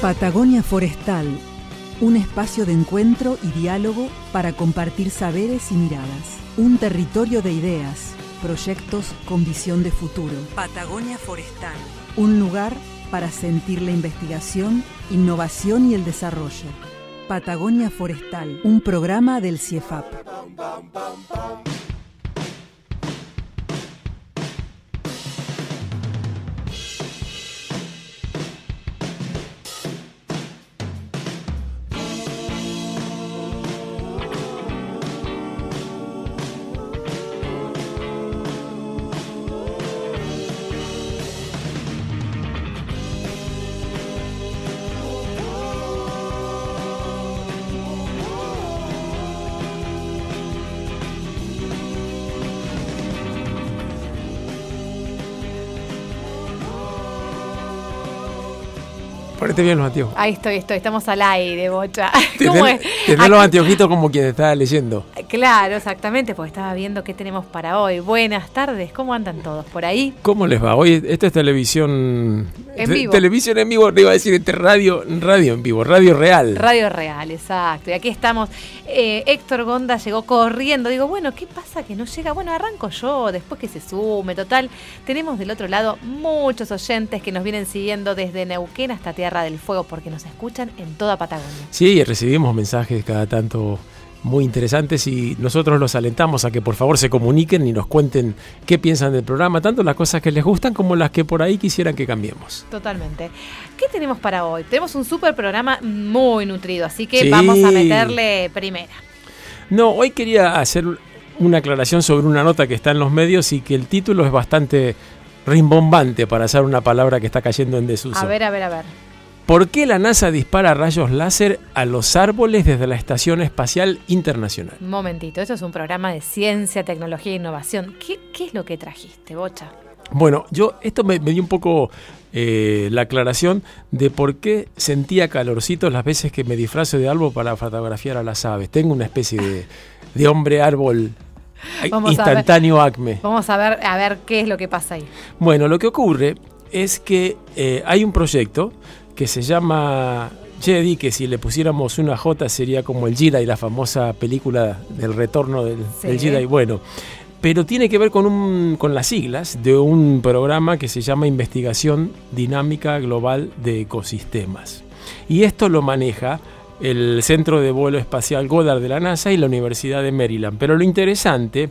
Patagonia Forestal, un espacio de encuentro y diálogo para compartir saberes y miradas. Un territorio de ideas, proyectos con visión de futuro. Patagonia Forestal, un lugar para sentir la investigación, innovación y el desarrollo. Patagonia Forestal, un programa del CIEFAP. Ponete bien los anteojos. Ahí estoy, estoy, estamos al aire, bocha. ¿Cómo es? Tenés los anteojitos como quien estaba leyendo. Claro, exactamente, porque estaba viendo qué tenemos para hoy. Buenas tardes, ¿cómo andan todos por ahí? ¿Cómo les va? Hoy esta es televisión en vivo. Televisión en vivo, te iba a decir este radio, radio en vivo, radio real. Radio real, exacto. Y aquí estamos. Eh, Héctor Gonda llegó corriendo. Digo, bueno, ¿qué pasa que no llega? Bueno, arranco yo, después que se sume. Total, tenemos del otro lado muchos oyentes que nos vienen siguiendo desde Neuquén hasta Tierra del Fuego, porque nos escuchan en toda Patagonia. Sí, recibimos mensajes cada tanto muy interesantes y nosotros los alentamos a que por favor se comuniquen y nos cuenten qué piensan del programa, tanto las cosas que les gustan como las que por ahí quisieran que cambiemos. Totalmente. ¿Qué tenemos para hoy? Tenemos un súper programa muy nutrido, así que vamos a meterle primera. No, hoy quería hacer una aclaración sobre una nota que está en los medios y que el título es bastante rimbombante para hacer una palabra que está cayendo en desuso. A ver, a ver, a ver. ¿Por qué la NASA dispara rayos láser a los árboles desde la Estación Espacial Internacional? Un momentito, esto es un programa de ciencia, tecnología e innovación. ¿Qué, qué es lo que trajiste, Bocha? Bueno, yo esto me, dio un poco eh, la aclaración de por qué sentía calorcito las veces que me disfrazo de árbol para fotografiar a las aves. Tengo una especie de, de hombre árbol instantáneo acme. Vamos a ver, a ver qué es lo que pasa ahí. Bueno, lo que ocurre es que eh, hay un proyecto que se llama Jedi, que si le pusiéramos una J sería como el Jedi, la famosa película del retorno del, Jedi. Bueno, pero tiene que ver con, un, con las siglas de un programa que se llama Investigación Dinámica Global de Ecosistemas. Y esto lo maneja el Centro de Vuelo Espacial Goddard de la NASA y la Universidad de Maryland. Pero lo interesante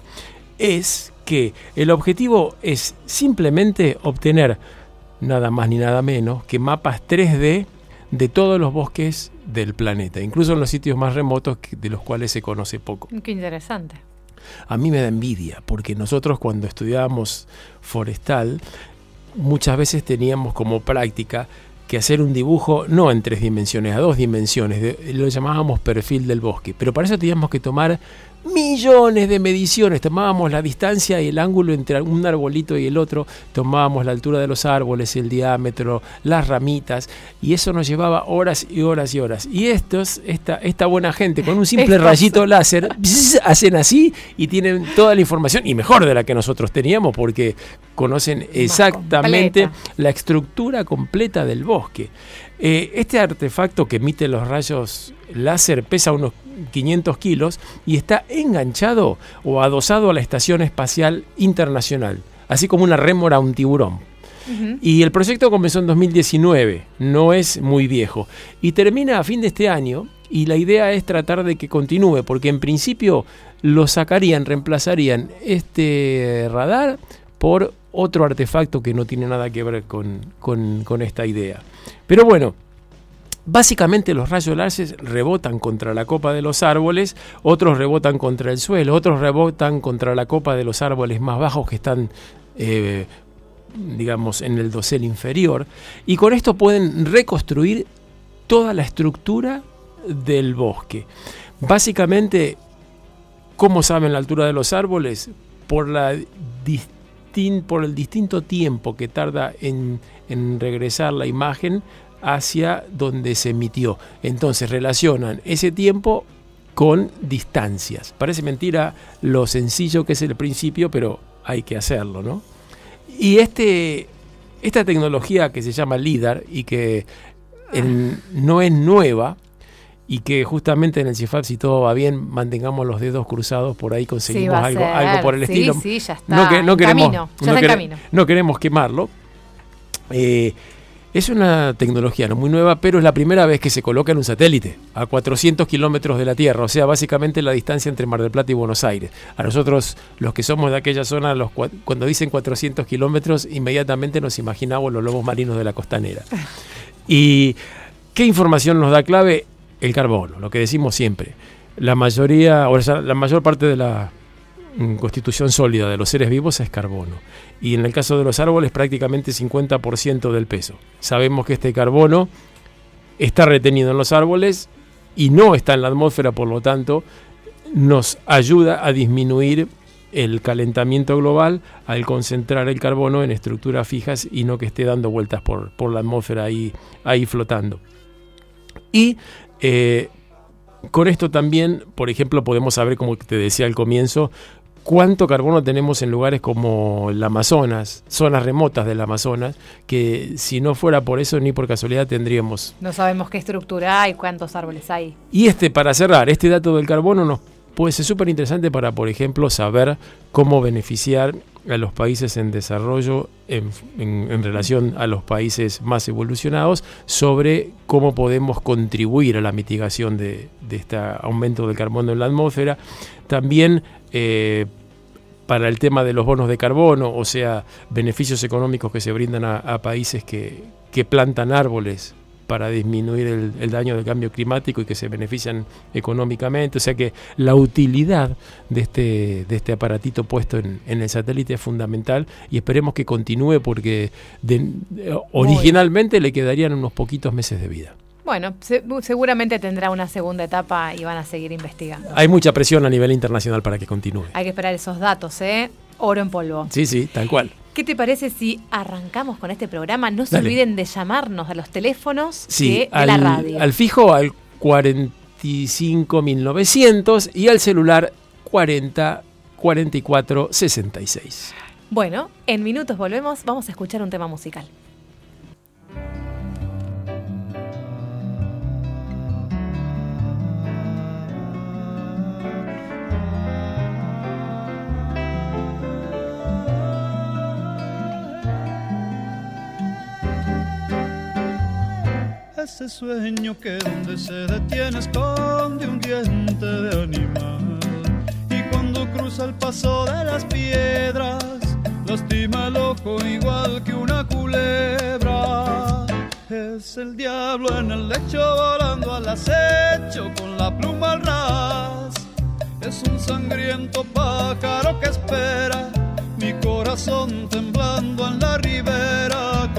es que el objetivo es simplemente obtener nada más ni nada menos que mapas 3D de todos los bosques del planeta, incluso en los sitios más remotos de los cuales se conoce poco. Qué interesante. A mí me da envidia, porque nosotros cuando estudiábamos forestal, muchas veces teníamos como práctica que hacer un dibujo no en tres dimensiones, a dos dimensiones, lo llamábamos perfil del bosque, pero para eso teníamos que tomar millones de mediciones. Tomábamos la distancia y el ángulo entre un arbolito y el otro, tomábamos la altura de los árboles, el diámetro, las ramitas, y eso nos llevaba horas y horas y horas. Y estos, esta, esta buena gente, con un simple rayito láser, hacen así y tienen toda la información, y mejor de la que nosotros teníamos, porque conocen exactamente la estructura completa del bosque. Eh, este artefacto que emite los rayos láser pesa unos 500 kilos y está enganchado o adosado a la Estación Espacial Internacional, así como una rémora a un tiburón. Y el proyecto comenzó en 2019, no es muy viejo, y termina a fin de este año y la idea es tratar de que continúe, porque en principio lo sacarían, reemplazarían este radar por otro artefacto que no tiene nada que ver con, con esta idea. Pero bueno, Básicamente los rayos láser rebotan contra la copa de los árboles, otros rebotan contra el suelo, otros rebotan contra la copa de los árboles más bajos que están, eh, digamos, en el dosel inferior, y con esto pueden reconstruir toda la estructura del bosque. Básicamente, ¿cómo saben la altura de los árboles? Por, por el distinto tiempo que tarda en, en regresar la imagen hacia donde se emitió. Entonces relacionan ese tiempo con distancias. Parece mentira lo sencillo que es el principio, pero hay que hacerlo, ¿no? Y este, esta tecnología que se llama LIDAR y que no es nueva y que justamente en el CIFAP, si todo va bien, mantengamos los dedos cruzados, por ahí conseguimos algo, algo por el estilo. Sí, ya está. No, queremos, no, queremos quemarlo. Eh, es una tecnología no muy nueva, pero es la primera vez que se coloca en un satélite a 400 kilómetros de la Tierra, o sea, básicamente la distancia entre Mar del Plata y Buenos Aires. A nosotros, los que somos de aquella zona, los, cuando dicen 400 kilómetros, inmediatamente nos imaginamos los lobos marinos de la costanera. ¿Y qué información nos da clave? El carbono, lo que decimos siempre. La mayoría, o sea, la mayor parte de la constitución sólida de los seres vivos es carbono y en el caso de los árboles prácticamente 50% del peso. Sabemos que este carbono está retenido en los árboles y no está en la atmósfera, por lo tanto, nos ayuda a disminuir el calentamiento global al concentrar el carbono en estructuras fijas y no que esté dando vueltas por, por la atmósfera ahí, ahí flotando. Y eh, con esto también, por ejemplo, podemos saber, como te decía al comienzo, cuánto carbono tenemos en lugares como el Amazonas, zonas remotas del Amazonas, que si no fuera por eso ni por casualidad tendríamos. No sabemos qué estructura hay, cuántos árboles hay. Y este, para cerrar, este dato del carbono nos puede ser súper interesante para, por ejemplo, saber cómo beneficiar a los países en desarrollo en, relación a los países más evolucionados sobre cómo podemos contribuir a la mitigación de, este aumento del carbono en la atmósfera. También eh, para el tema de los bonos de carbono, o sea, beneficios económicos que se brindan a, países que, plantan árboles para disminuir el, daño del cambio climático y que se benefician económicamente. O sea que la utilidad de este, de este aparatito puesto en, el satélite es fundamental y esperemos que continúe porque originalmente le quedarían unos poquitos meses de vida. Bueno, seguramente tendrá una segunda etapa y van a seguir investigando. Hay mucha presión a nivel internacional para que continúe. Hay que esperar esos datos, ¿eh? Oro en polvo. Sí, sí, tal cual. ¿Qué te parece si arrancamos con este programa? No se olviden de llamarnos a los teléfonos de, la radio. Al fijo al 45900 y al celular 40 44 66. Bueno, en minutos volvemos, vamos a escuchar un tema musical. Ese sueño que donde se detiene esconde un diente de animal. Y cuando cruza el paso de las piedras, lastima el ojo igual que una culebra. Es el diablo en el lecho volando al acecho con la pluma al ras. Es un sangriento pájaro que espera mi corazón temblando en la ribera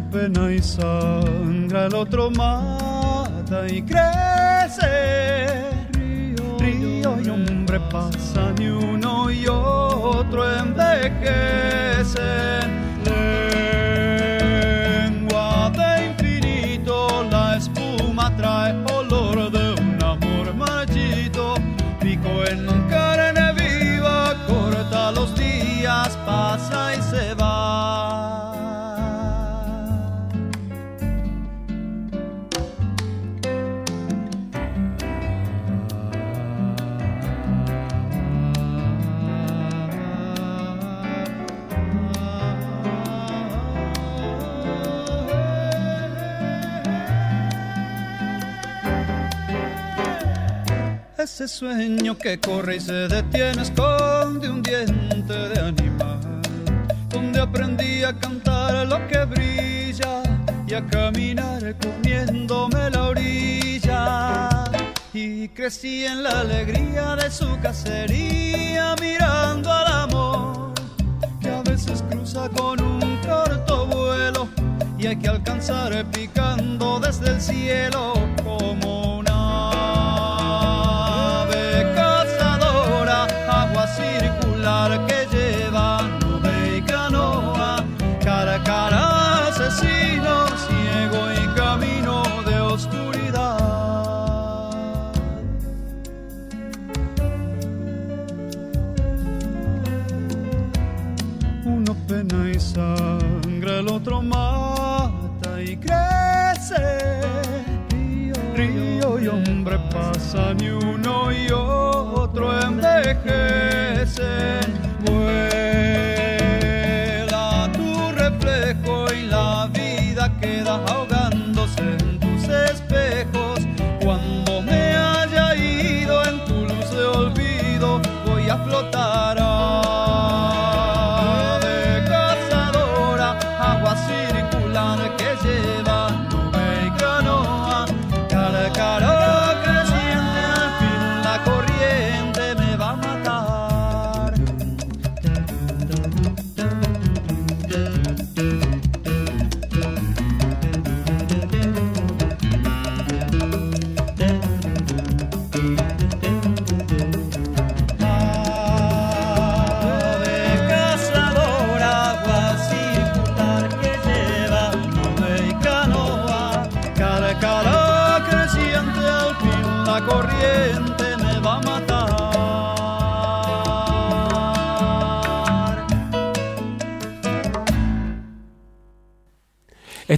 pena y sangra, el otro mata y crece. Río, río y hombre pasa ni uno y otro envejecen. Ese sueño que corre y se detiene esconde un diente de animal. Donde aprendí a cantar lo que brilla y a caminar comiéndome la orilla. Y crecí en la alegría de su cacería mirando al amor que a veces cruza con un corto vuelo y hay que alcanzar picando desde el cielo como una sangre, el otro mata y crece. Río y hombre pasan y uno y otro envejecen.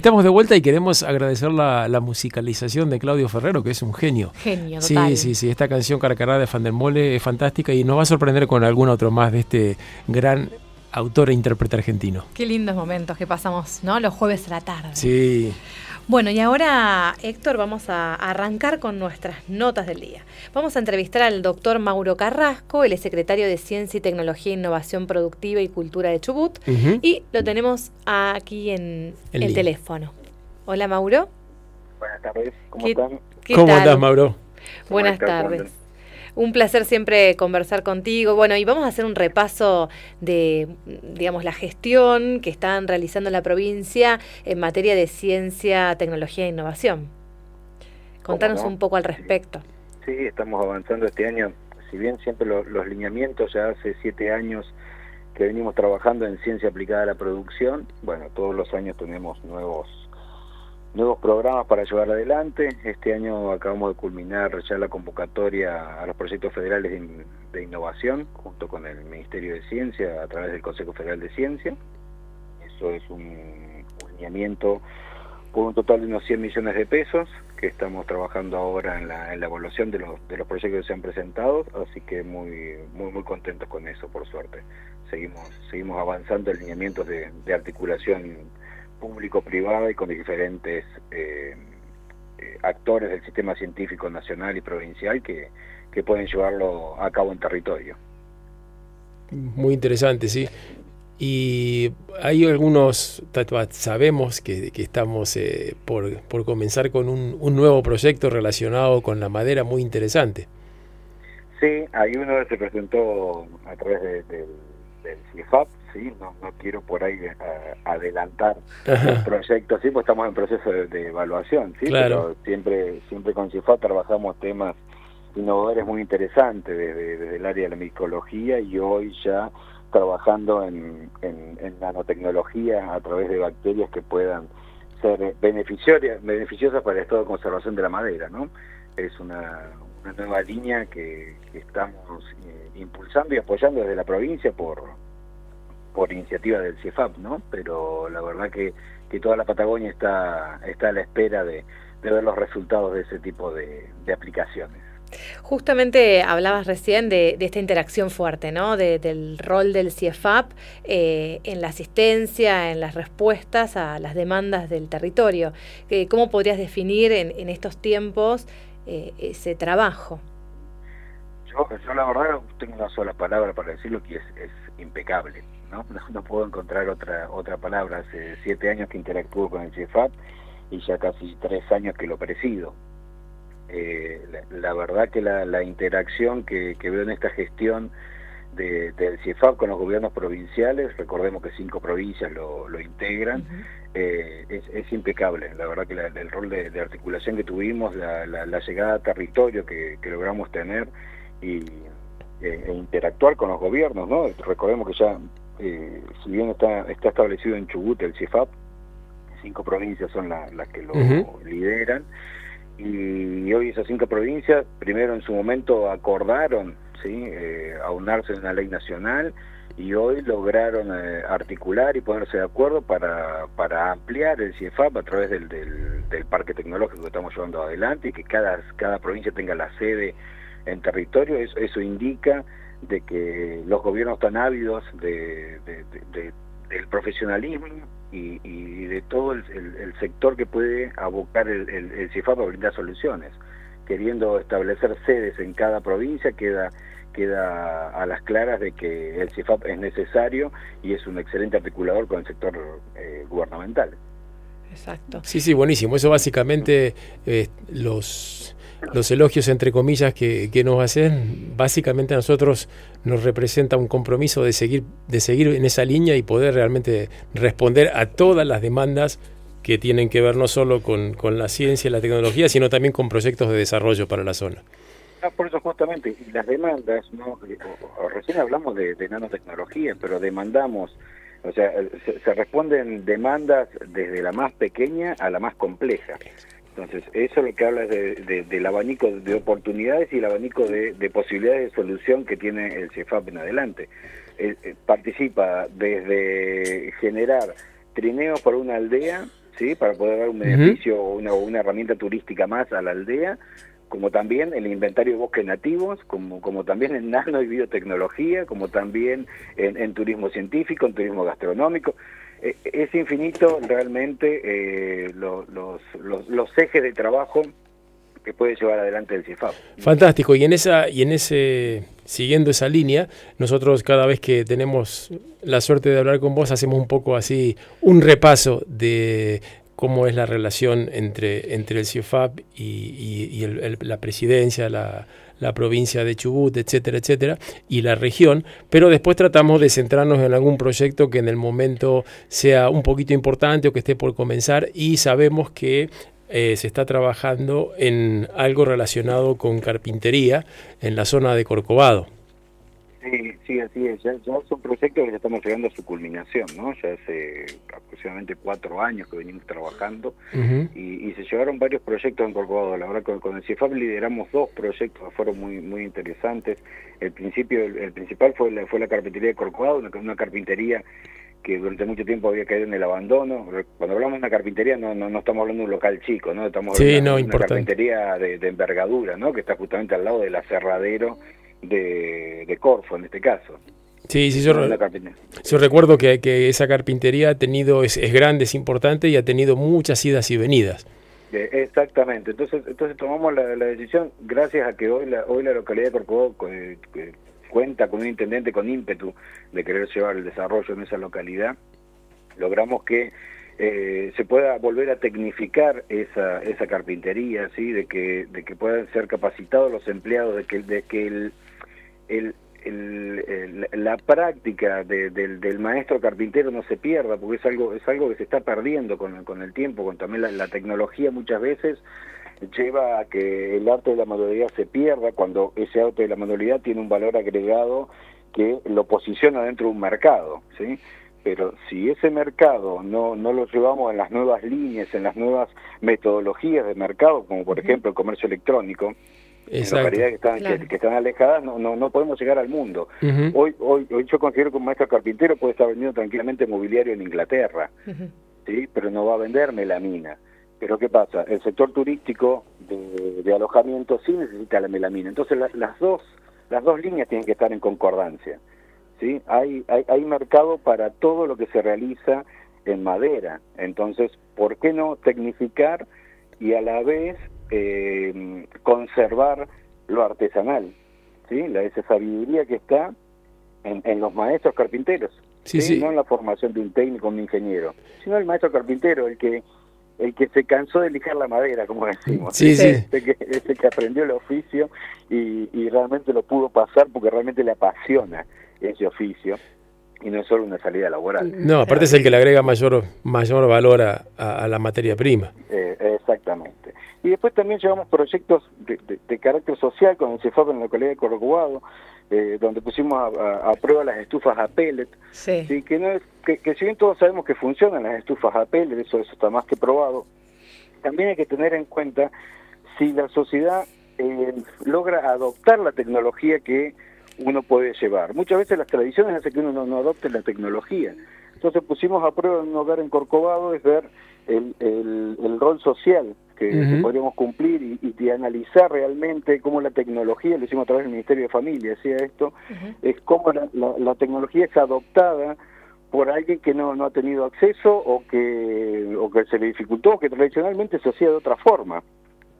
Estamos de vuelta y queremos agradecer la, la musicalización de Claudio Ferrero, que es un genio. Genio, Sí, total. sí, sí. Esta canción Caracará de Fandermole es fantástica y nos va a sorprender con algún otro más de este gran autor e intérprete argentino. Qué lindos momentos que pasamos, ¿no? Los jueves a la tarde. Sí. Bueno, y ahora, Héctor, vamos a arrancar con nuestras notas del día. Vamos a entrevistar al doctor Mauro Carrasco, él es secretario de Ciencia y Tecnología, Innovación Productiva y Cultura de Chubut, y lo tenemos aquí en el teléfono. Hola, Mauro. Buenas tardes, ¿cómo ¿Qué- están? ¿Qué ¿Cómo tal? andás, Mauro? Buenas tardes. Un placer siempre conversar contigo. Bueno, y vamos a hacer un repaso de, digamos, la gestión que están realizando en la provincia en materia de ciencia, tecnología e innovación. Contanos no? un poco al respecto. Sí, estamos avanzando este año. Si bien siempre lo- los lineamientos ya hace siete años que venimos trabajando en ciencia aplicada a la producción, bueno, todos los años tenemos nuevos nuevos programas para llevar adelante. Este año acabamos de culminar ya la convocatoria a los proyectos federales de, de innovación junto con el Ministerio de Ciencia a través del Consejo Federal de Ciencia. Eso es un, un lineamiento por un total de unos 100 millones de pesos que estamos trabajando ahora en la, en la evaluación de los, de los proyectos que se han presentado, así que muy muy muy contentos con eso, por suerte. Seguimos seguimos avanzando en lineamientos de, de articulación público-privada y con diferentes eh, eh, actores del sistema científico nacional y provincial que, que pueden llevarlo a cabo en territorio. Muy interesante, sí. Y hay algunos, sabemos que, que estamos eh, por, por comenzar con un, un nuevo proyecto relacionado con la madera muy interesante. Sí, hay uno que se presentó a través de- del, del CIFAP, sí, no, no quiero por ahí eh, adelantar el proyecto, sí, pues estamos en proceso de, de evaluación, sí, Claro. pero siempre, siempre con CIFAP trabajamos temas innovadores muy interesantes desde, desde el área de la micología y hoy ya trabajando en, en, en nanotecnología a través de bacterias que puedan ser beneficiarias, beneficiosas para el estado de conservación de la madera, ¿no? Es una, una nueva línea que, que estamos eh, impulsando y apoyando desde la provincia por, por iniciativa del CIEFAP, ¿no? Pero la verdad que, que toda la Patagonia está, está a la espera de, de ver los resultados de ese tipo de, de aplicaciones. Justamente hablabas recién de, de esta interacción fuerte, ¿no? De- del rol del CIEFAP eh, en la asistencia, en las respuestas a las demandas del territorio. Eh, ¿Cómo podrías definir en, en estos tiempos eh, ese trabajo? Yo, yo la verdad tengo una sola palabra para decirlo que es, es impecable, ¿no? ¿no? no puedo encontrar otra otra palabra. Hace siete años que interactúo con el CIEFAP y ya casi tres años que lo presido. Eh, la, la verdad que la, la interacción que, que veo en esta gestión de, del CIEFAP con los gobiernos provinciales, recordemos que cinco provincias lo, lo integran, eh, es, es impecable. La verdad que la- el rol de, de articulación que tuvimos, la, la- la llegada a territorio que, que logramos tener y eh, e interactuar con los gobiernos, ¿no? Recordemos que ya, eh, si bien está, está establecido en Chubut el CIFAP, cinco provincias son la- las que lo lideran, y hoy esas cinco provincias, primero en su momento acordaron, ¿sí? Eh, aunarse en una ley nacional, y hoy lograron eh, articular y ponerse de acuerdo para, para ampliar el CIEFAP a través del, del, parque tecnológico que estamos llevando adelante y que cada, cada provincia tenga la sede en territorio, eso, eso indica de que los gobiernos están ávidos de, del profesionalismo y, y, de todo el, el, sector que puede abocar el, el, el CIEFAP a brindar soluciones. Queriendo establecer sedes en cada provincia, queda queda a las claras de que el CIFAP es necesario y es un excelente articulador con el sector eh, gubernamental. Exacto. Sí, sí, buenísimo. Eso básicamente eh, los, los elogios, entre comillas, que, que, nos hacen, básicamente a nosotros nos representa un compromiso de seguir, de seguir en esa línea y poder realmente responder a todas las demandas que tienen que ver no solo con, con la ciencia y la tecnología, sino también con proyectos de desarrollo para la zona. Ah, por eso justamente, las demandas, no recién hablamos de, nanotecnología, pero demandamos, o sea, se, responden demandas desde la más pequeña a la más compleja. Entonces, eso es lo que habla de, del abanico de oportunidades y el abanico de, posibilidades de solución que tiene el CEFAP en adelante. Eh, eh, participa desde generar trineos para una aldea, ¿sí? para poder dar un beneficio o una, una herramienta turística más a la aldea, como también el inventario de bosques nativos, como, como también en nano y biotecnología, como también en, turismo científico, en turismo gastronómico. Eh, es infinito realmente eh, los, los, los, ejes de trabajo que puede llevar adelante el CIFAP. Fantástico, y en esa, y en ese, siguiendo esa línea, nosotros cada vez que tenemos la suerte de hablar con vos, hacemos un poco así, un repaso de cómo es la relación entre, entre el CIEFAP y, la presidencia, la, provincia de Chubut, etcétera, etcétera, y la región, pero después tratamos de centrarnos en algún proyecto que en el momento sea un poquito importante o que esté por comenzar y sabemos que eh, se está trabajando en algo relacionado con carpintería en la zona de Corcovado. Sí, sí, así es. Ya, ya, es un proyecto que ya estamos llegando a su culminación, ¿no? Ya hace aproximadamente cuatro años que venimos trabajando y, se llevaron varios proyectos en Corcovado. La verdad, con, con el CIFAP lideramos dos proyectos que fueron muy muy interesantes. El principio, el, principal fue la, fue la carpintería de Corcovado, una, una carpintería que durante mucho tiempo había caído en el abandono. Cuando hablamos de una carpintería no, no, no estamos hablando de un local chico, ¿no? Estamos hablando de una carpintería de, de, envergadura, ¿no? Que está justamente al lado del aserradero de, de Corfo en este caso. Sí, sí, yo, yo recuerdo que, que, esa carpintería ha tenido, es, grande, es importante y ha tenido muchas idas y venidas. Eh, exactamente, entonces entonces tomamos la, decisión, gracias a que hoy la, hoy la localidad de Corcovado cuenta con un intendente con ímpetu de querer llevar el desarrollo en esa localidad, logramos que eh, se pueda volver a tecnificar esa, esa carpintería, ¿sí? de, que, de que puedan ser capacitados los empleados, de que, de que el, el, la práctica del, maestro carpintero no se pierda, porque es algo, es algo que se está perdiendo con, con el tiempo, con también la, tecnología muchas veces lleva a que el arte de la manualidad se pierda cuando ese arte de la manualidad tiene un valor agregado que lo posiciona dentro de un mercado, ¿sí? pero si ese mercado no, no lo llevamos en las nuevas líneas, en las nuevas metodologías de mercado, como por ejemplo el comercio electrónico, en localidades que están, que, están alejadas, no, no, no podemos llegar al mundo. hoy, hoy, hoy yo considero que un maestro carpintero puede estar vendiendo tranquilamente mobiliario en Inglaterra, ¿sí? pero no va a vender melamina. Pero ¿qué pasa? El sector turístico de, alojamiento sí necesita la melamina. Entonces las, dos, las dos líneas tienen que estar en concordancia. ¿sí? Hay, hay, hay mercado para todo lo que se realiza en madera. Entonces, ¿por qué no tecnificar y a la vez eh, conservar lo artesanal? ¿sí? La, esa sabiduría que está en, en los maestros carpinteros. Sí, no en la formación de un técnico, un ingeniero, sino el maestro carpintero, el que el que se cansó de lijar la madera, como decimos, sí, sí. Ese, que, ese que aprendió el oficio y, y realmente lo pudo pasar porque realmente le apasiona ese oficio y no es solo una salida laboral. No, aparte es el que le agrega mayor mayor valor a, la materia prima. Eh, exactamente. Y después también llevamos proyectos de, carácter social con el CEFAP en la localidad de Corcovado, eh, donde pusimos a, prueba las estufas a pellet. Sí. Que, no es, que, si bien todos sabemos que funcionan las estufas a pellet, eso, eso está más que probado, también hay que tener en cuenta si la sociedad eh, logra adoptar la tecnología que uno puede llevar. Muchas veces las tradiciones hacen que uno no, adopte la tecnología. Entonces pusimos a prueba en un hogar en Corcovado es ver el, el, rol social que, podríamos cumplir y, y, analizar realmente cómo la tecnología, lo hicimos a través del Ministerio de Familia, decía esto, es cómo la, la, tecnología es adoptada por alguien que no, no ha tenido acceso o que, o que se le dificultó, que tradicionalmente se hacía de otra forma.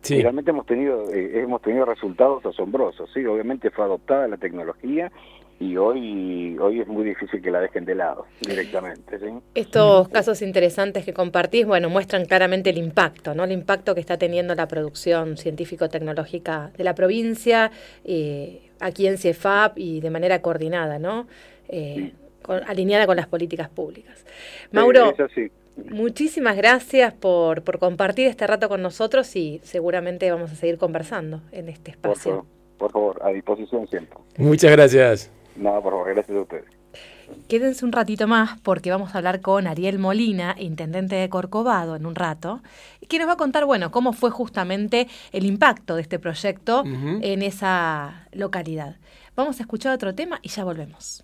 Sí. realmente hemos tenido eh, hemos tenido resultados asombrosos sí obviamente fue adoptada la tecnología y hoy hoy es muy difícil que la dejen de lado directamente ¿sí? estos casos interesantes que compartís bueno muestran claramente el impacto no el impacto que está teniendo la producción científico tecnológica de la provincia eh, aquí en CIEFAP y de manera coordinada no eh, alineada con las políticas públicas Mauro Muchísimas gracias por, por compartir este rato con nosotros y seguramente vamos a seguir conversando en este espacio. Por favor, a disposición siempre. Muchas gracias. Nada, por favor, gracias a ustedes. Quédense un ratito más porque vamos a hablar con Ariel Molina, intendente de Corcovado, en un rato, que nos va a contar, bueno, cómo fue justamente el impacto de este proyecto en esa localidad. Vamos a escuchar otro tema y ya volvemos.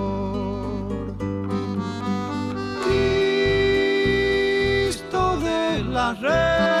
Las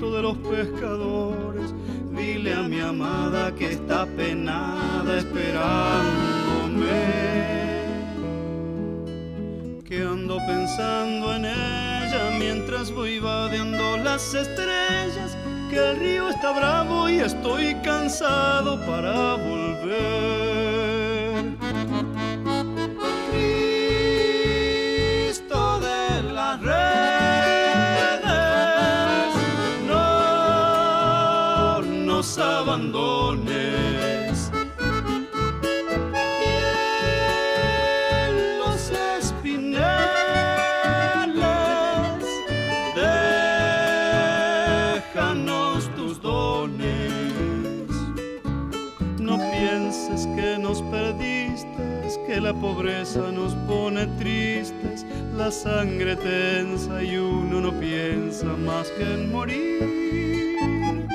de los pescadores Dile a mi amada que está penada esperándome. Que ando pensando en ella mientras voy vadeando las estrellas. Que el río está bravo y estoy cansado para volver. Pobreza nos pone tristes, la sangre tensa y uno no piensa más que en morir.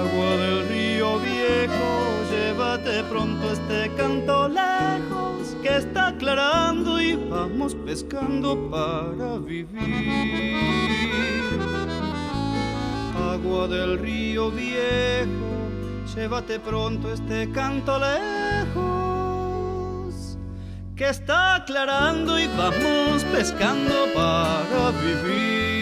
Agua del río viejo, llévate pronto este canto lejos que está aclarando y vamos pescando para vivir. Agua del río viejo llévate pronto este canto lejos que está aclarando y vamos pescando para vivir.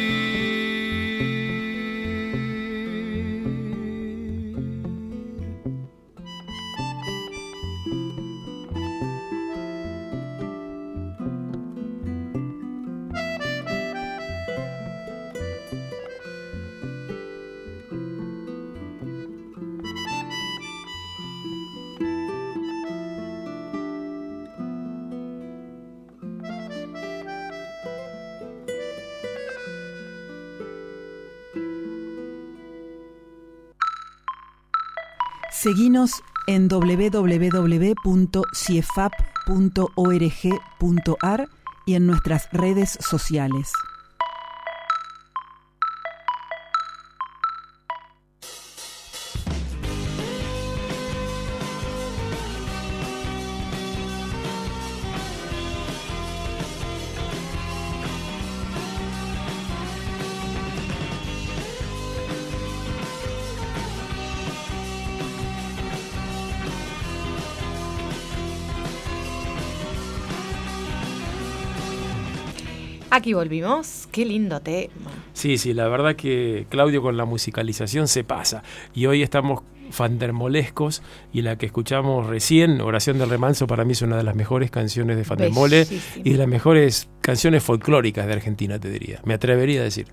Seguinos en www.ciefap.org.ar y en nuestras redes sociales. Aquí volvimos, qué lindo tema. Sí, sí, la verdad que Claudio con la musicalización se pasa. Y hoy estamos fandermolescos y la que escuchamos recién, Oración del Remanso, para mí es una de las mejores canciones de Fandermole y de las mejores canciones folclóricas de Argentina, te diría. Me atrevería a decir.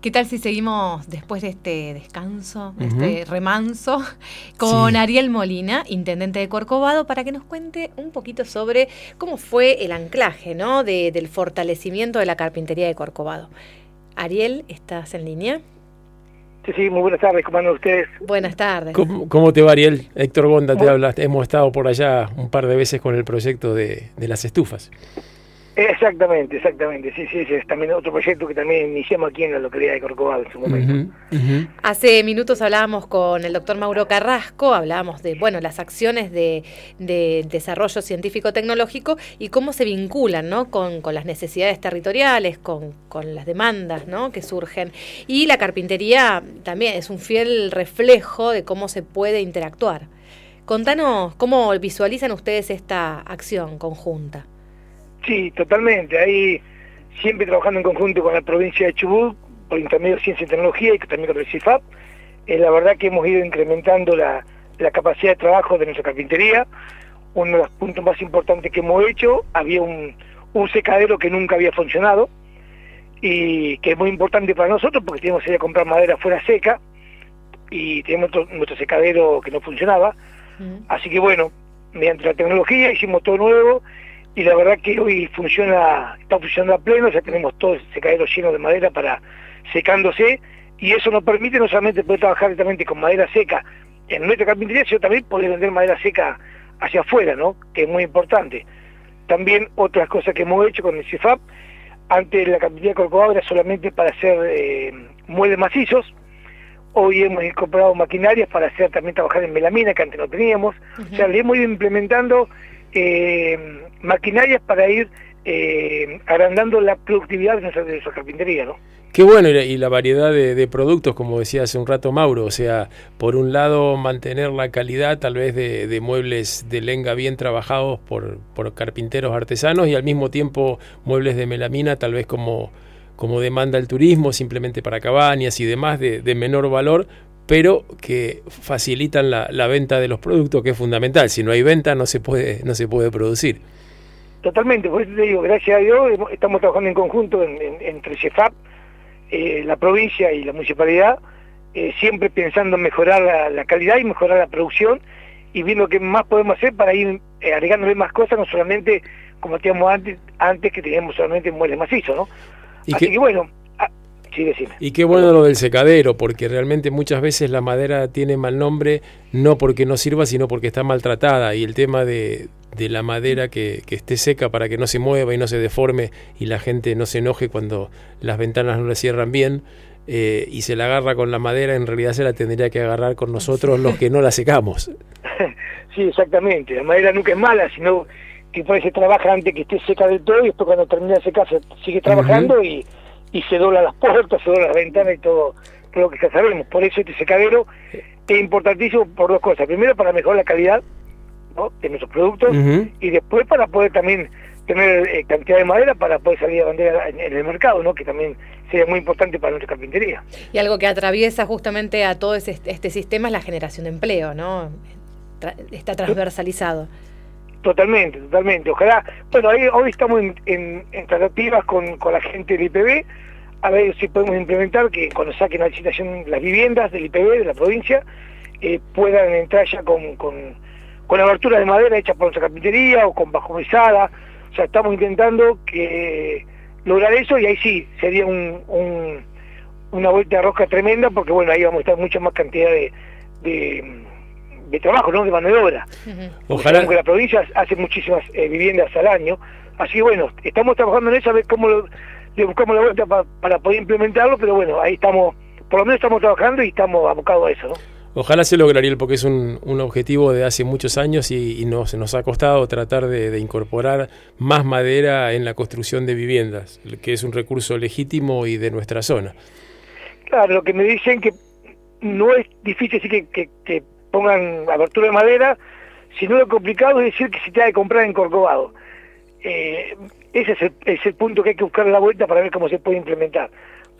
¿Qué tal si seguimos después de este descanso, de este remanso, con Ariel Molina, intendente de Corcovado, para que nos cuente un poquito sobre cómo fue el anclaje ¿no? del fortalecimiento de la carpintería de Corcovado? Ariel, ¿estás en línea? Sí, sí, muy buenas tardes, ¿cómo andan ustedes? Buenas tardes. ¿Cómo, te va, Ariel? Héctor Gonda te habla. Hemos estado por allá un par de veces con el proyecto de, de las estufas. Exactamente, exactamente. Sí, sí, sí, es también otro proyecto que también iniciamos aquí en la localidad de Corcovado en su momento. Hace minutos hablábamos con el doctor Mauro Carrasco, hablábamos de, bueno, las acciones de, desarrollo científico-tecnológico y cómo se vinculan, ¿no? Con, las necesidades territoriales, con, con las demandas, ¿no? Que surgen. Y la carpintería también es un fiel reflejo de cómo se puede interactuar. Contanos cómo visualizan ustedes esta acción conjunta. Sí, totalmente. Ahí siempre trabajando en conjunto con la provincia de Chubut, por intermedio de Ciencia y Tecnología y también con el CIFAP. Eh, la verdad que hemos ido incrementando la, capacidad de trabajo de nuestra carpintería. Uno de los puntos más importantes que hemos hecho, había un, secadero que nunca había funcionado y que es muy importante para nosotros porque teníamos que ir a comprar madera fuera seca y tenemos nuestro secadero que no funcionaba. Así que bueno, mediante la tecnología hicimos todo nuevo y la verdad que hoy funciona, está funcionando a pleno, ya tenemos todo el secadero lleno de madera para secándose y eso nos permite no solamente poder trabajar directamente con madera seca en nuestra carpintería, sino también poder vender madera seca hacia afuera, ¿no? que es muy importante. También otras cosas que hemos hecho con el CIFAP, antes la carpintería Corcovado era solamente para hacer eh, muebles macizos, hoy hemos incorporado maquinarias para hacer también trabajar en melamina, que antes no teníamos, o sea, le hemos ido implementando eh, maquinarias para ir eh, agrandando la productividad de nuestra, carpintería, ¿no? Qué bueno, y la, variedad de, productos, como decía hace un rato Mauro, o sea, por un lado mantener la calidad tal vez de, muebles de lenga bien trabajados por, por, carpinteros artesanos y al mismo tiempo muebles de melamina tal vez como, como demanda el turismo, simplemente para cabañas y demás de, de menor valor, pero que facilitan la, la, venta de los productos, que es fundamental. Si no hay venta, no se puede, no se puede producir. Totalmente, por eso te digo, gracias a Dios estamos trabajando en conjunto entre CEFAP, eh, la provincia y la municipalidad, eh, siempre pensando en mejorar la, calidad y mejorar la producción y viendo qué más podemos hacer para ir eh, agregándole más cosas, no solamente como teníamos antes, antes que teníamos solamente muebles macizos, ¿no? Así que, bueno, Sí, decime. Y qué bueno lo del secadero, porque realmente muchas veces la madera tiene mal nombre, no porque no sirva, sino porque está maltratada. Y el tema de, de la madera que, que, esté seca para que no se mueva y no se deforme y la gente no se enoje cuando las ventanas no le cierran bien. Eh, y se la agarra con la madera, en realidad se la tendría que agarrar con nosotros los que no la secamos. Sí, exactamente. La madera nunca es mala, sino que por se trabaja antes que esté seca del todo y después cuando termina de secarse sigue trabajando uh -huh. y y se dobla las puertas, se dobla las ventanas y todo, todo lo que ya sabemos. Por eso este secadero es importantísimo por dos cosas. Primero, para mejorar la calidad ¿no? de nuestros productos uh -huh. y después para poder también tener eh, cantidad de madera para poder salir a vender en, en, el mercado, ¿no? que también sería muy importante para nuestra carpintería. Y algo que atraviesa justamente a todo este, este sistema es la generación de empleo, ¿no? Tra está transversalizado. Totalmente, totalmente. Ojalá, bueno, hoy estamos en, en, en tratativas con, con, la gente del IPB, a ver si podemos implementar que cuando saquen la licitación las viviendas del IPB, de la provincia, eh, puedan entrar ya con, con, con aberturas de madera hechas por nuestra carpintería o con bajo mesada. O sea, estamos intentando que lograr eso y ahí sí, sería un, una vuelta de rosca tremenda porque bueno, ahí vamos a estar mucha más cantidad de, de de trabajo, ¿no? De mano de obra. Uh -huh. Ojalá. que la provincia hace muchísimas eh, viviendas al año. Así bueno, estamos trabajando en eso a ver cómo lo, le buscamos la vuelta pa, para poder implementarlo, pero bueno, ahí estamos, por lo menos estamos trabajando y estamos abocados a eso, ¿no? Ojalá se logre, Ariel, porque es un, un objetivo de hace muchos años y, y nos, nos ha costado tratar de, de, incorporar más madera en la construcción de viviendas, que es un recurso legítimo y de nuestra zona. Claro, lo que me dicen que no es difícil decir que, que, que pongan abertura de madera, sino lo complicado es decir que se te ha de comprar en Corcovado. Eh, ese es el, es el, punto que hay que buscar la vuelta para ver cómo se puede implementar.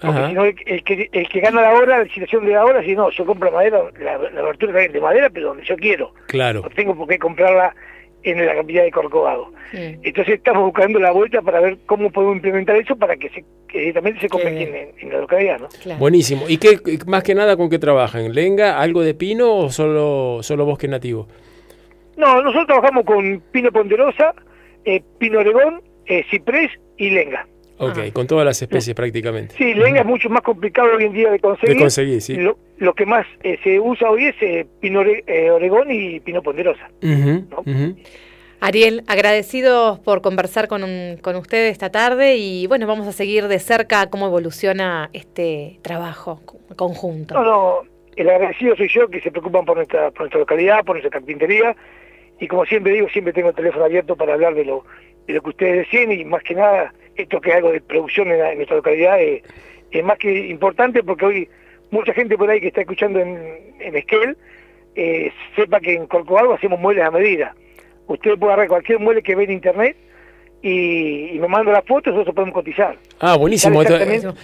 Porque si no, el, el, que, el que gana la hora, la licitación de la hora, si no, yo compro madera, la, la abertura de madera, pero donde yo quiero. Claro. No tengo por qué comprarla en la capital de Corcovado. Sí. Entonces estamos buscando la vuelta para ver cómo podemos implementar eso para que, se, que directamente se convierta en, en, la localidad. ¿no? Claro. Buenísimo. ¿Y qué más que nada con qué trabajan? ¿Lenga, algo de pino o solo, solo bosque nativo? No, nosotros trabajamos con pino ponderosa, eh, pino oregón, eh, ciprés y lenga. Ok, ah. con todas las especies prácticamente. Sí, lenga uh -huh. es mucho más complicado hoy en día de conseguir. De conseguir, sí. Lo, lo que más eh, se usa hoy es eh, pino eh, oregón y pino ponderosa. Uh -huh, ¿no? uh -huh. Ariel, agradecidos por conversar con, con usted esta tarde y bueno, vamos a seguir de cerca cómo evoluciona este trabajo conjunto. No, no, el agradecido soy yo que se preocupan por nuestra, por nuestra localidad, por nuestra carpintería y como siempre digo, siempre tengo el teléfono abierto para hablar de lo, de lo que ustedes decían y más que nada esto que es algo de producción en, la, en nuestra localidad es, es, más que importante porque hoy mucha gente por ahí que está escuchando en, en Esquel eh, sepa que en Corcovado hacemos muebles a medida. Usted puede agarrar cualquier mueble que ve en internet y, y me manda las fotos, nosotros podemos cotizar. Ah, buenísimo. Eso,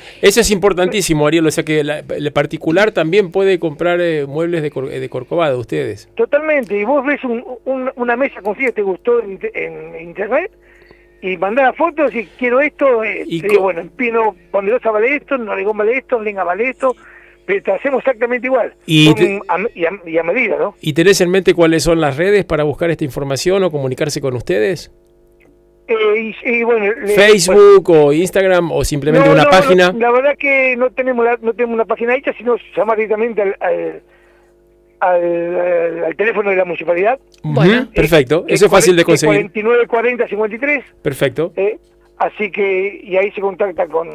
es importantísimo, Ariel. O sea que el particular también puede comprar eh, muebles de, Cor de, Corcovado, ustedes. Totalmente. Y vos ves un, un, una mesa con te gustó en, en internet y mandar las fotos y quiero esto, eh, ¿Y digo, bueno, en Pino Ponderosa vale esto, en Oregón vale esto, en Lenga vale esto, pero te hacemos exactamente igual, y, te, a, y, a, y, a, medida, ¿no? ¿Y tenés en mente cuáles son las redes para buscar esta información o comunicarse con ustedes? Eh, y, y, bueno, Facebook bueno, o Instagram o simplemente no, una no, página. No, la verdad que no tenemos la, no tenemos una página hecha, sino llamar directamente al, al al, al, teléfono de la municipalidad. Bueno, perfecto. Eso es fácil de conseguir. 49 40 53. Perfecto. Eh, así que, y ahí se contacta con.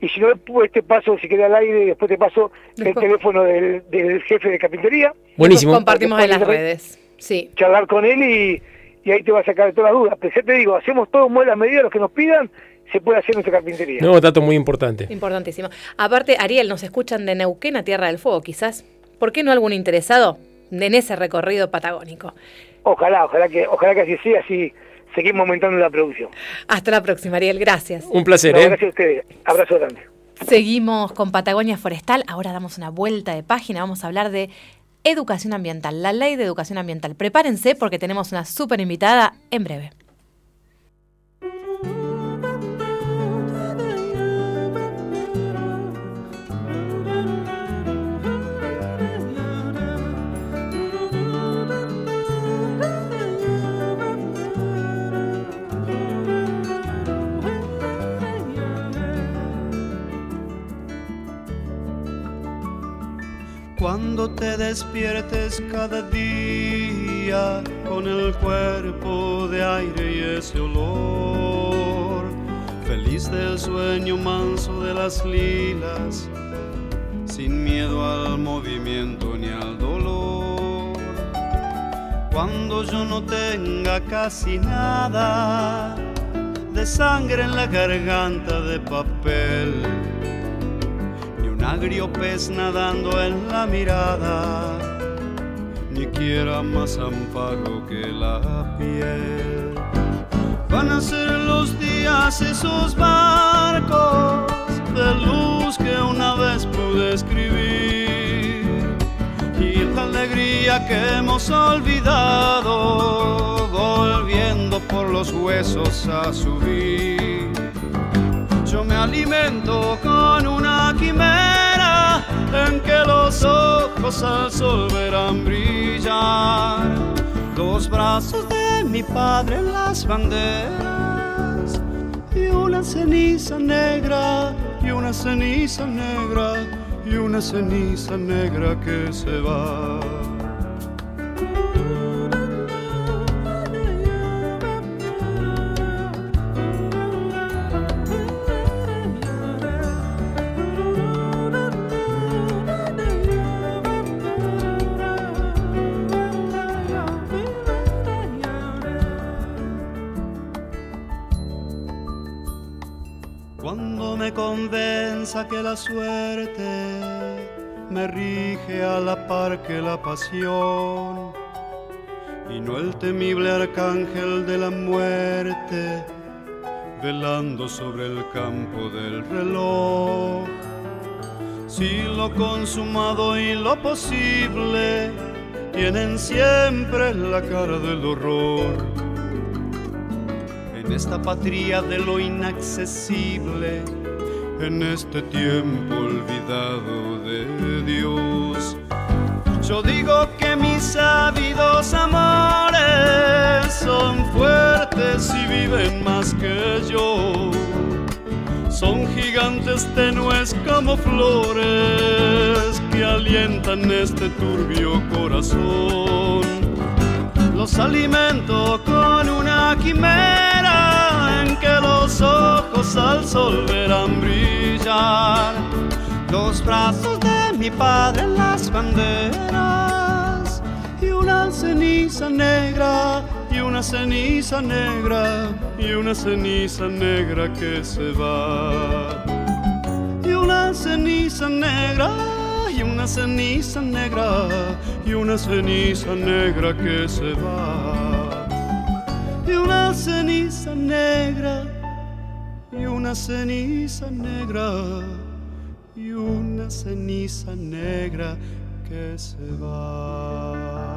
Y si no, después te paso, si queda al aire, después te paso después. el teléfono del, del, jefe de carpintería. Buenísimo. compartimos en las redes. Sí. Charlar con él y, y ahí te va a sacar todas las dudas. Pero ya te digo, hacemos todo muy a las medidas, los que nos pidan, se puede hacer nuestra carpintería. No, dato muy importante. Importantísimo. Aparte, Ariel, nos escuchan de Neuquén a Tierra del Fuego, quizás. ¿Por qué no algún interesado en ese recorrido patagónico? Ojalá, ojalá que, ojalá que así sea, así seguimos aumentando la producción. Hasta la próxima, Ariel, gracias. Un placer, no, ¿eh? Gracias a ustedes, abrazo grande. Seguimos con Patagonia Forestal, ahora damos una vuelta de página, vamos a hablar de educación ambiental, la ley de educación ambiental. Prepárense porque tenemos una súper invitada en breve. Cuando te despiertes cada día con el cuerpo de aire y ese olor, feliz del sueño manso de las lilas, sin miedo al movimiento ni al dolor. Cuando yo no tenga casi nada de sangre en la garganta de papel agrio pez nadando en la mirada, ni quiera más amparo que la piel. Van a ser los días esos barcos de luz que una vez pude escribir y la alegría que hemos olvidado volviendo por los huesos a subir yo me alimento con una quimera en que los ojos al sol verán brillar dos brazos de mi padre en las banderas y una ceniza negra y una ceniza negra y una ceniza negra que se va. La suerte me rige a la par que la pasión y no el temible arcángel de la muerte velando sobre el campo del reloj. Si lo consumado y lo posible tienen siempre la cara del horror. En esta patria de lo inaccesible, en este tiempo olvidado de Dios. Yo digo que mis ávidos amores son fuertes y viven más que yo. Son gigantes tenues como flores que alientan este turbio corazón. Los alimento con una quimera que los ojos al sol verán brillar. Los brazos de mi padre en las banderas y una ceniza negra y una ceniza negra y una ceniza negra que se va. Y una ceniza negra y una ceniza negra y una ceniza negra que se va y una ceniza negra y una ceniza negra y una ceniza negra que se va.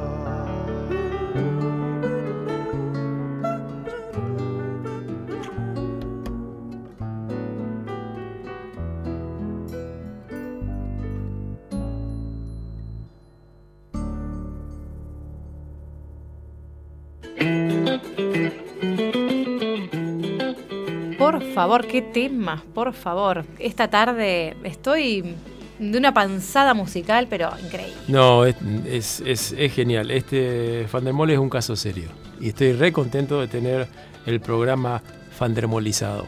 Favor, qué temas, por favor. Esta tarde estoy de una panzada musical, pero increíble. No, es, genial. Este Fandermol es un caso serio. Y estoy re contento de tener el programa Fandermolizado.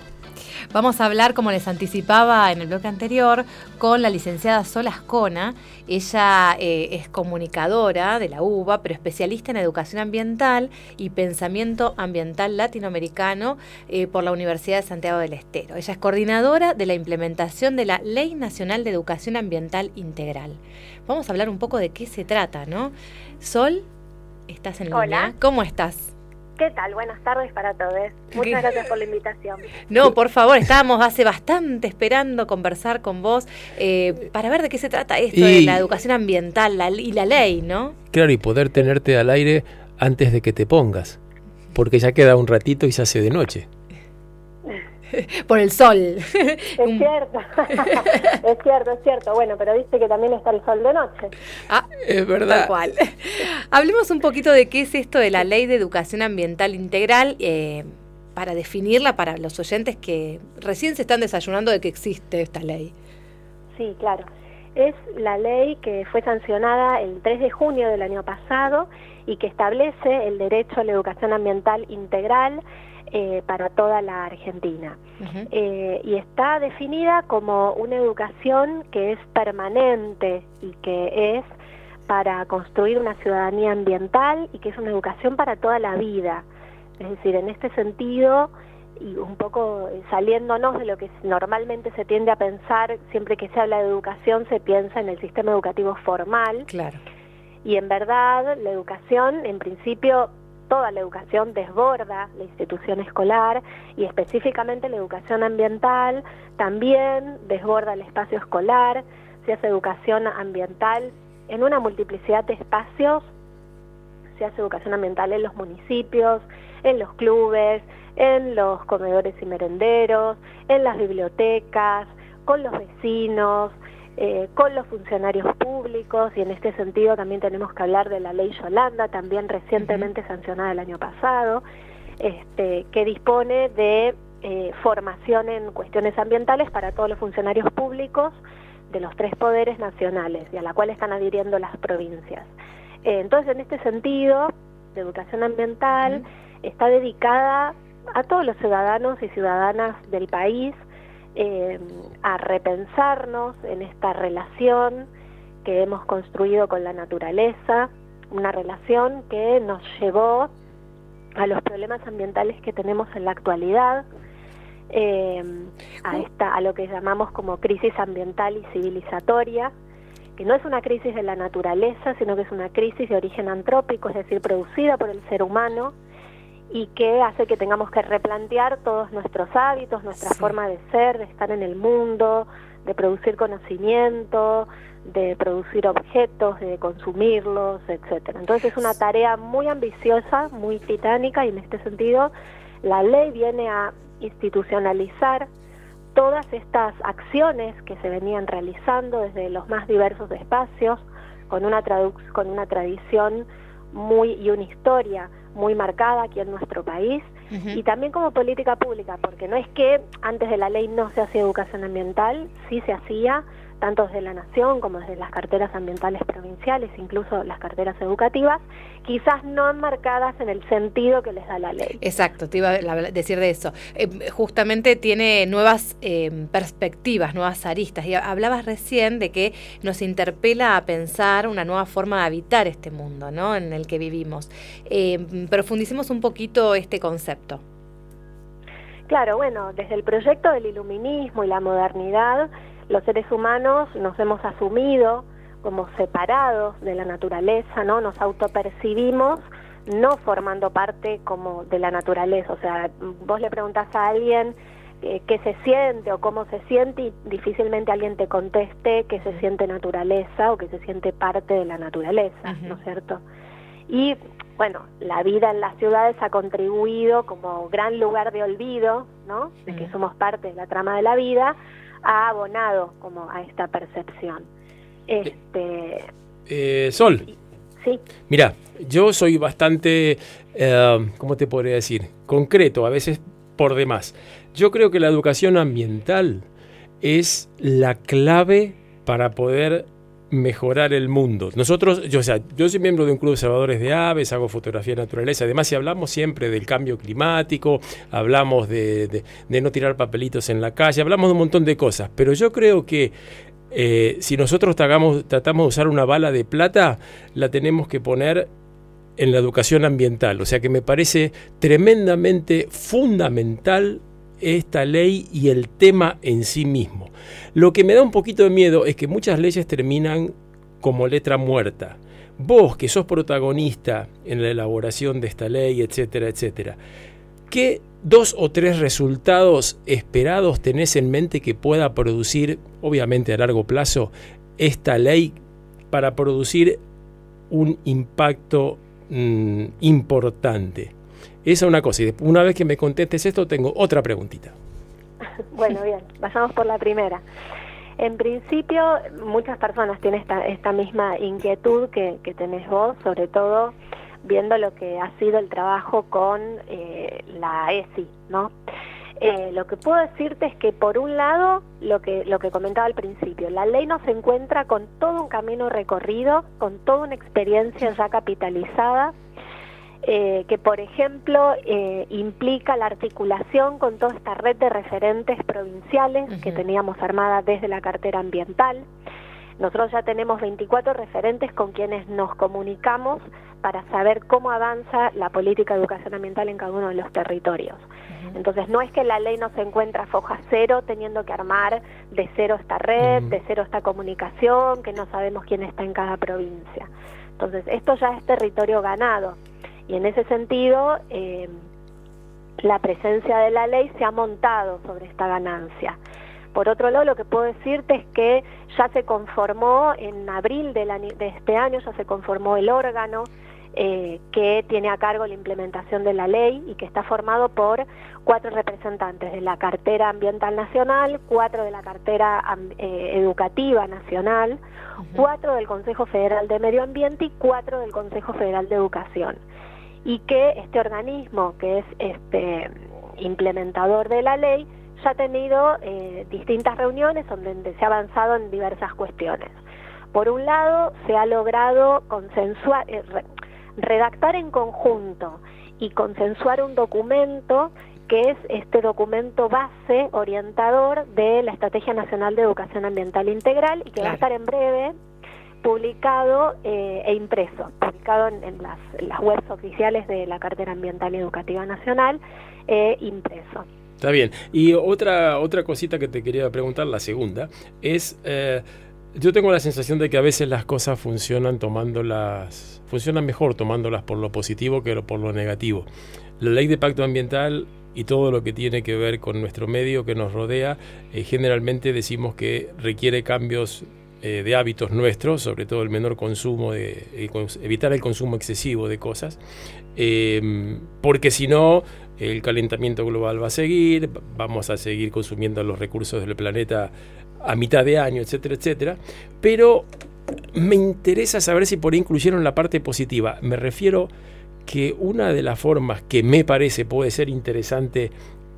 Vamos a hablar, como les anticipaba en el bloque anterior, con la licenciada Sol Ascona. Ella eh, es comunicadora de la UBA, pero especialista en educación ambiental y pensamiento ambiental latinoamericano eh, por la Universidad de Santiago del Estero. Ella es coordinadora de la implementación de la Ley Nacional de Educación Ambiental Integral. Vamos a hablar un poco de qué se trata, ¿no? Sol, ¿estás en línea? ¿Cómo estás? ¿Qué tal? Buenas tardes para todos. Muchas gracias por la invitación. No, por favor, estábamos hace bastante esperando conversar con vos eh, para ver de qué se trata esto de la educación ambiental y la ley, ¿no? Claro, y poder tenerte al aire antes de que te pongas, porque ya queda un ratito y se hace de noche. por el sol. Es cierto, es cierto, es cierto. Bueno, pero viste que también está el sol de noche. Ah, es verdad. Tal cual. Hablemos un poquito de qué es esto de la Ley de Educación Ambiental Integral. Eh, para definirla para los oyentes que recién se están desayunando de que existe esta ley. Sí, claro. es la ley que fue sancionada el 3 de junio del año pasado y que establece el derecho a la educación ambiental integral eh, para toda la Argentina. Eh, y está definida como una educación que es permanente y que es para construir una ciudadanía ambiental y que es una educación para toda la vida. Es decir, en este sentido, y un poco saliéndonos de lo que normalmente se tiende a pensar, siempre que se habla de educación se piensa en el sistema educativo formal. Claro. Y en verdad la educación, en principio, toda la educación desborda la institución escolar y específicamente la educación ambiental también desborda el espacio escolar, se hace educación ambiental en una multiplicidad de espacios, se hace educación ambiental en los municipios, en los clubes, en los comedores y merenderos, en las bibliotecas, con los vecinos, eh, con los funcionarios públicos y en este sentido también tenemos que hablar de la ley Yolanda, también recientemente sancionada el año pasado, este, que dispone de eh, formación en cuestiones ambientales para todos los funcionarios públicos de los tres poderes nacionales y a la cual están adhiriendo las provincias. Eh, entonces, en este sentido, de educación ambiental está dedicada a todos los ciudadanos y ciudadanas del país eh, a repensarnos en esta relación que hemos construido con la naturaleza, una relación que nos llevó a los problemas ambientales que tenemos en la actualidad, eh, a, esta, a lo que llamamos como crisis ambiental y civilizatoria, que no es una crisis de la naturaleza, sino que es una crisis de origen antrópico, es decir, producida por el ser humano, y que hace que tengamos que replantear todos nuestros hábitos, nuestra forma de ser, de estar en el mundo, de producir conocimiento, de producir objetos, de consumirlos, etcétera. Entonces es una tarea muy ambiciosa, muy titánica y en este sentido la ley viene a institucionalizar todas estas acciones que se venían realizando desde los más diversos espacios con una con una tradición muy y una historia muy marcada aquí en nuestro país y también como política pública, porque no es que antes de la ley no se hacía educación ambiental, sí se hacía, tanto desde la nación como desde las carteras ambientales provinciales, incluso las carteras educativas, quizás no enmarcadas en el sentido que les da la ley. Exacto, te iba a decir de eso. Eh, justamente tiene nuevas eh, perspectivas, nuevas aristas. Y hablabas recién de que nos interpela a pensar una nueva forma de habitar este mundo ¿no? en el que vivimos. Eh, profundicemos un poquito este concepto. Claro, bueno, desde el proyecto del iluminismo y la modernidad, los seres humanos nos hemos asumido como separados de la naturaleza, ¿no? Nos autopercibimos no formando parte como de la naturaleza, o sea, vos le preguntás a alguien eh, qué se siente o cómo se siente y difícilmente alguien te conteste que se siente naturaleza o que se siente parte de la naturaleza, ¿no es cierto? Y bueno, la vida en las ciudades ha contribuido como gran lugar de olvido, ¿no? De que somos parte de la trama de la vida, ha abonado como a esta percepción. Este, eh, Sol. Sí. Mira, yo soy bastante, eh, ¿cómo te podría decir? Concreto, a veces por demás. Yo creo que la educación ambiental es la clave para poder mejorar el mundo. Nosotros, yo, o sea, yo soy miembro de un club de observadores de aves, hago fotografía de naturaleza, además si hablamos siempre del cambio climático, hablamos de, no tirar papelitos en la calle, hablamos de un montón de cosas, pero yo creo que eh, si nosotros tratamos de usar una bala de plata, la tenemos que poner en la educación ambiental, o sea que me parece tremendamente fundamental esta ley y el tema en sí mismo. Lo que me da un poquito de miedo es que muchas leyes terminan como letra muerta. Vos, que sos protagonista en la elaboración de esta ley, etcétera, etcétera, ¿qué dos o tres resultados esperados tenés en mente que pueda producir, obviamente a largo plazo, esta ley para producir un impacto mm, importante? Esa es una cosa. Y una vez que me contestes esto, tengo otra preguntita. Bueno, bien, vayamos por la primera. En principio, muchas personas tienen esta, esta misma inquietud que, que tenés vos, sobre todo viendo lo que ha sido el trabajo con eh, la ESI, ¿no? Eh, lo que puedo decirte es que por un lado, lo que, lo que comentaba al principio, la ley nos encuentra con todo un camino recorrido, con toda una experiencia ya capitalizada, eh, que por ejemplo eh, implica la articulación con toda esta red de referentes provinciales que teníamos armada desde la cartera ambiental. Nosotros ya tenemos 24 referentes con quienes nos comunicamos para saber cómo avanza la política de educación ambiental en cada uno de los territorios. Entonces no es que la ley no se encuentra foja cero teniendo que armar de cero esta red, de cero esta comunicación, que no sabemos quién está en cada provincia. Entonces esto ya es territorio ganado y en ese sentido eh, la presencia de la ley se ha montado sobre esta ganancia. Por otro lado, lo que puedo decirte es que ya se conformó en abril de, de este año, ya se conformó el órgano eh, que tiene a cargo la implementación de la ley y que está formado por cuatro representantes de la cartera ambiental nacional, cuatro de la cartera eh, educativa nacional, cuatro del Consejo Federal de Medio Ambiente y cuatro del Consejo Federal de Educación. Y que este organismo, que es este implementador de la ley, ya ha tenido eh, distintas reuniones donde se ha avanzado en diversas cuestiones. Por un lado, se ha logrado consensuar, redactar en conjunto y consensuar un documento que es este documento base orientador de la Estrategia Nacional de Educación Ambiental Integral y que va a estar en breve publicado eh, e impreso, publicado en, las, webs oficiales de la Cartera Ambiental Educativa Nacional e impreso. Está bien. Y otra, otra cosita que te quería preguntar, la segunda, es... Eh, yo tengo la sensación de que a veces las cosas funcionan tomándolas, funcionan mejor tomándolas por lo positivo que por lo negativo. La ley de pacto ambiental y todo lo que tiene que ver con nuestro medio que nos rodea, eh, generalmente decimos que requiere cambios eh, de hábitos nuestros, sobre todo el menor consumo, de, evitar el consumo excesivo de cosas, em, porque si no, el calentamiento global va a seguir, vamos a seguir consumiendo los recursos del planeta a mitad de año, etcétera, etcétera. Pero me interesa saber si por ahí incluyeron la parte positiva. Me refiero que una de las formas que me parece puede ser interesante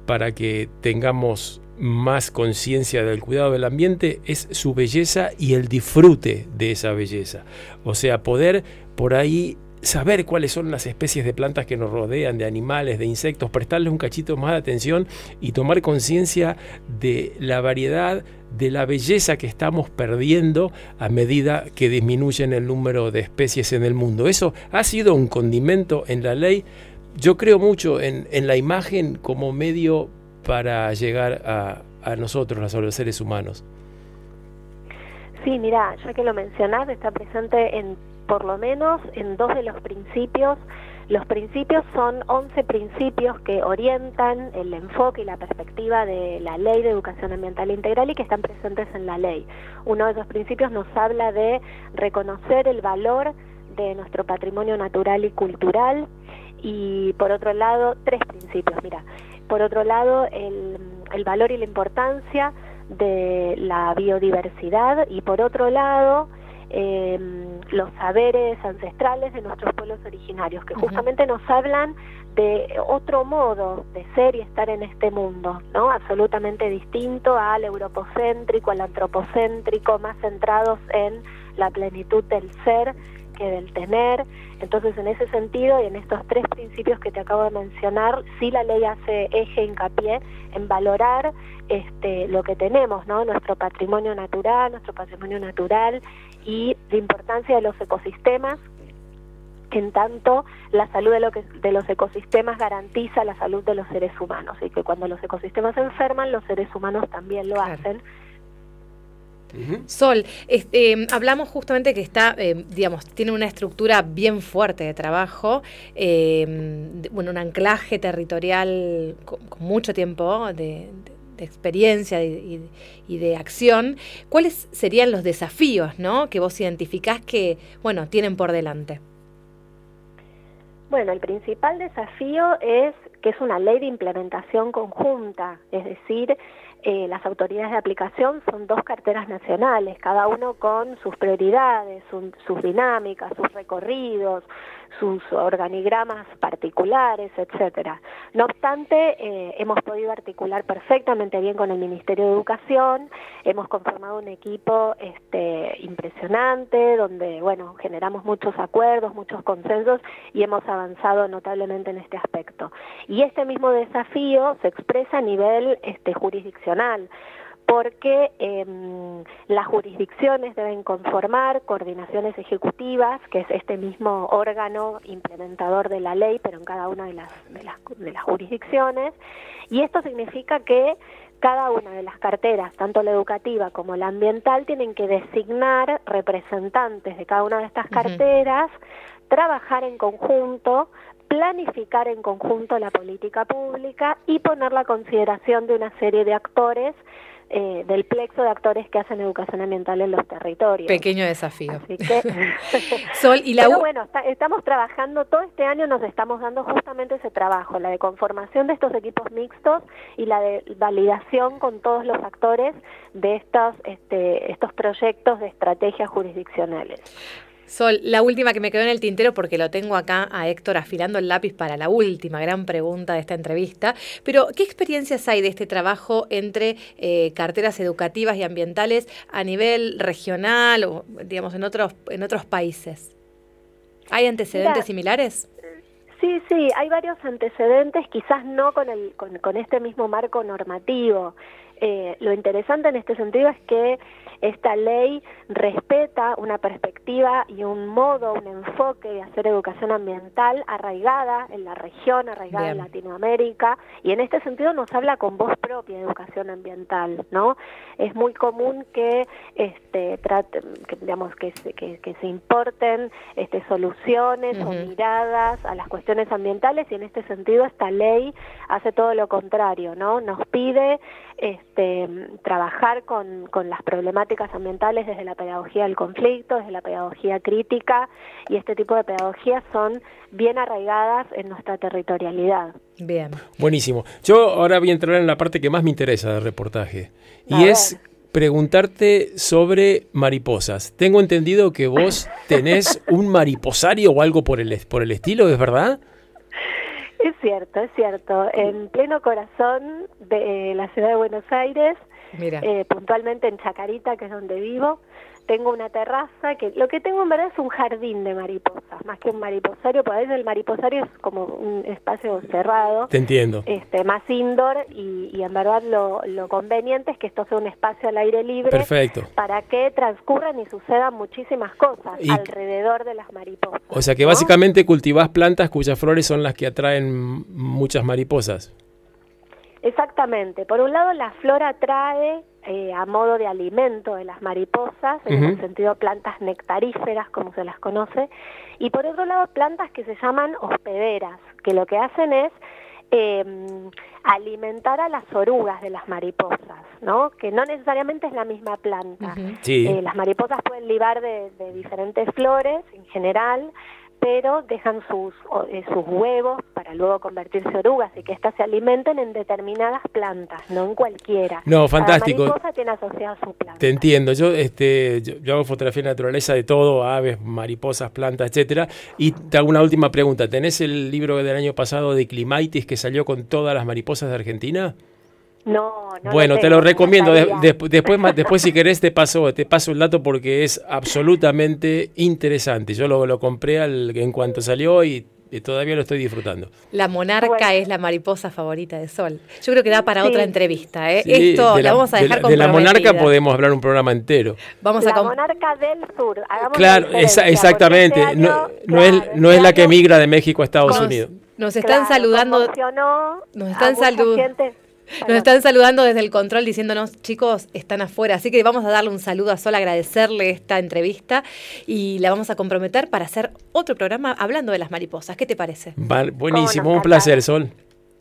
para que tengamos más conciencia del cuidado del ambiente es su belleza y el disfrute de esa belleza. O sea, poder por ahí saber cuáles son las especies de plantas que nos rodean, de animales, de insectos, prestarles un cachito más de atención y tomar conciencia de la variedad, de la belleza que estamos perdiendo a medida que disminuyen el número de especies en el mundo. Eso ha sido un condimento en la ley. Yo creo mucho en, la imagen como medio para llegar a, a nosotros, a los seres humanos. Sí, mira, ya que lo mencionás, está presente en por lo menos en dos de los principios. Los principios son 11 principios que orientan el enfoque y la perspectiva de la ley de educación ambiental integral y que están presentes en la ley. Uno de esos principios nos habla de reconocer el valor de nuestro patrimonio natural y cultural y por otro lado, tres principios, mira, por otro lado el, el valor y la importancia de la biodiversidad y por otro lado eh, los saberes ancestrales de nuestros pueblos originarios, que justamente nos hablan de otro modo de ser y estar en este mundo, ¿no? Absolutamente distinto al europocéntrico, al antropocéntrico, más centrados en la plenitud del ser que del tener. Entonces, en ese sentido y en estos tres principios que te acabo de mencionar, sí la ley hace eje, hincapié en valorar este, lo que tenemos, ¿no? Nuestro patrimonio natural, nuestro patrimonio natural y la importancia de los ecosistemas en tanto la salud de, lo que, de los ecosistemas garantiza la salud de los seres humanos y que cuando los ecosistemas se enferman los seres humanos también lo hacen Sol, este, hablamos justamente que está, eh, digamos, tiene una estructura bien fuerte de trabajo, eh, bueno, un anclaje territorial con, mucho tiempo de, experiencia y, de acción. ¿Cuáles serían los desafíos, ¿no? Que vos identificás que, bueno, tienen por delante. Bueno, el principal desafío es que es una ley de implementación conjunta, es decir, eh, las autoridades de aplicación son dos carteras nacionales, cada uno con sus prioridades, sus dinámicas, sus recorridos, sus organigramas particulares, etcétera. No obstante, eh, hemos podido articular perfectamente bien con el Ministerio de Educación, hemos conformado un equipo este, impresionante, donde bueno, generamos muchos acuerdos, muchos consensos y hemos avanzado notablemente en este aspecto. Y este mismo desafío se expresa a nivel este, jurisdiccional porque em, las jurisdicciones deben conformar coordinaciones ejecutivas, que es este mismo órgano implementador de la ley, pero en cada una de las, de las, de las jurisdicciones, y esto significa que cada una de las carteras, tanto la educativa como la ambiental, tienen que designar representantes de cada una de estas carteras, trabajar en conjunto, planificar en conjunto la política pública y poner la consideración de una serie de actores eh, del plexo de actores que hacen educación ambiental en los territorios. Pequeño desafío. Así que, Sol, y la Pero bueno, está- estamos trabajando, todo este año nos estamos dando justamente ese trabajo, la de conformación de estos equipos mixtos y la de validación con todos los actores de estos, este, estos proyectos de estrategias jurisdiccionales. Sol, la última que me quedó en el tintero porque lo tengo acá a Héctor afilando el lápiz para la última gran pregunta de esta entrevista. Pero, ¿qué experiencias hay de este trabajo entre eh, carteras educativas y ambientales a nivel regional o, digamos, en otros, en otros países? ¿Hay antecedentes Mira, similares? Sí, sí, hay varios antecedentes, quizás no con, el, con, con este mismo marco normativo. Eh, lo interesante en este sentido es que esta ley respeta una perspectiva y un modo, un enfoque de hacer educación ambiental arraigada en la región, arraigada en Bien. Latinoamérica, y en este sentido nos habla con voz propia de educación ambiental, ¿no? Es muy común que, este, trate- que, digamos, que se, que, que se importen este, soluciones o miradas a las cuestiones ambientales, y en este sentido esta ley hace todo lo contrario, ¿no? Nos pide este, trabajar con, con las problemáticas ambientales desde la pedagogía del conflicto, desde la pedagogía crítica, y este tipo de pedagogías son bien arraigadas en nuestra territorialidad. Bien. Buenísimo. Yo ahora voy a entrar en la parte que más me interesa del reportaje. A Y ver. es preguntarte sobre mariposas. Tengo entendido que vos tenés un mariposario o algo por el, por el estilo, ¿es verdad? Es cierto, es cierto. En pleno corazón de eh, la ciudad de Buenos Aires, Mira. eh, puntualmente en Chacarita, que es donde vivo, tengo una terraza que lo que tengo en verdad es un jardín de mariposas, más que un mariposario, porque a veces el mariposario es como un espacio cerrado, Te entiendo. este más indoor y, y en verdad lo, lo conveniente es que esto sea un espacio al aire libre Perfecto. para que transcurran y sucedan muchísimas cosas Y- alrededor de las mariposas. O sea que ¿no? básicamente cultivás plantas cuyas flores son las que atraen muchas mariposas. Exactamente. Por un lado, la flora trae eh, a modo de alimento de las mariposas, en el sentido plantas nectaríferas, como se las conoce, y por otro lado, plantas que se llaman hospederas, que lo que hacen es eh, alimentar a las orugas de las mariposas, ¿no? Que no necesariamente es la misma planta. Sí. Eh, las mariposas pueden libar de, de diferentes flores en general, pero dejan sus, eh, sus huevos para luego convertirse en orugas y que éstas se alimenten en determinadas plantas, no en cualquiera. No, fantástico. Cada mariposa tiene asociada su planta. Te entiendo. Yo, este, yo, yo hago fotografía de naturaleza de todo, aves, mariposas, plantas, etcétera. Y te hago una última pregunta. ¿Tenés el libro del año pasado de Climaitis que salió con todas las mariposas de Argentina? No, no bueno, te lo recomiendo. De- de- después, después, si querés, te paso, te paso el dato porque es absolutamente interesante. Yo lo, lo compré al, en cuanto salió y, y todavía lo estoy disfrutando. La monarca Bueno. es la mariposa favorita de Sol. Yo creo que da para Sí. otra entrevista. ¿eh? Sí, Esto de la, vamos a de dejar la, de la monarca podemos hablar un programa entero. Vamos a la monarca del sur. hagamos la Claro, esa- exactamente. este no, año, no es, claro, no este es la que migra de México a Estados Nos- Unidos. Nos están claro, saludando. nos están mucha salu- gente. Nos están saludando desde el control diciéndonos, chicos, están afuera. Así que vamos a darle un saludo a Sol, agradecerle esta entrevista y la vamos a comprometer para hacer otro programa hablando de las mariposas. ¿Qué te parece? Vale, buenísimo, un placer. Sol.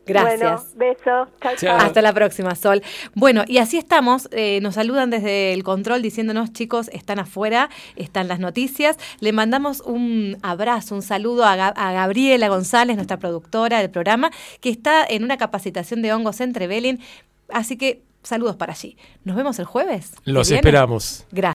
Gracias. Bueno, besos. Chao, Chao. chao. Hasta la próxima, Sol. Bueno, y así estamos. eh, nos saludan desde el control diciéndonos, chicos, están afuera, están las noticias. Le mandamos un abrazo, un saludo a, Ga- a Gabriela González, nuestra productora del programa, que está en una capacitación de hongos entre Belén. Así que saludos para allí. Nos vemos el jueves. Los esperamos. Gracias.